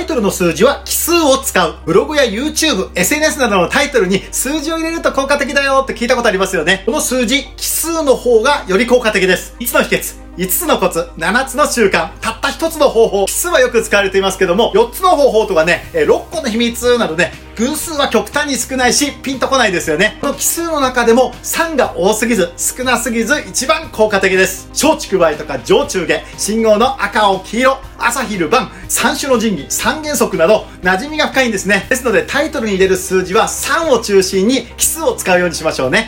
イトルの数字は奇数を使う。ブログや YouTube、SNS などのタイトルに数字を入れると効果的だよって聞いたことありますよね。この数字、奇数の方がより効果的です。いつの秘訣5つのコツ、7つの習慣、たった1つの方法、奇数はよく使われていますけども、4つの方法とかね、6個の秘密などね、偶数は極端に少ないし、ピンとこないですよね。この奇数の中でも3が多すぎず、少なすぎず一番効果的です。小竹梅とか上中下、信号の赤、を、黄色、朝昼晩、三種の神器、三原則など、馴染みが深いんですね。ですのでタイトルに入れる数字は3を中心に奇数を使うようにしましょうね。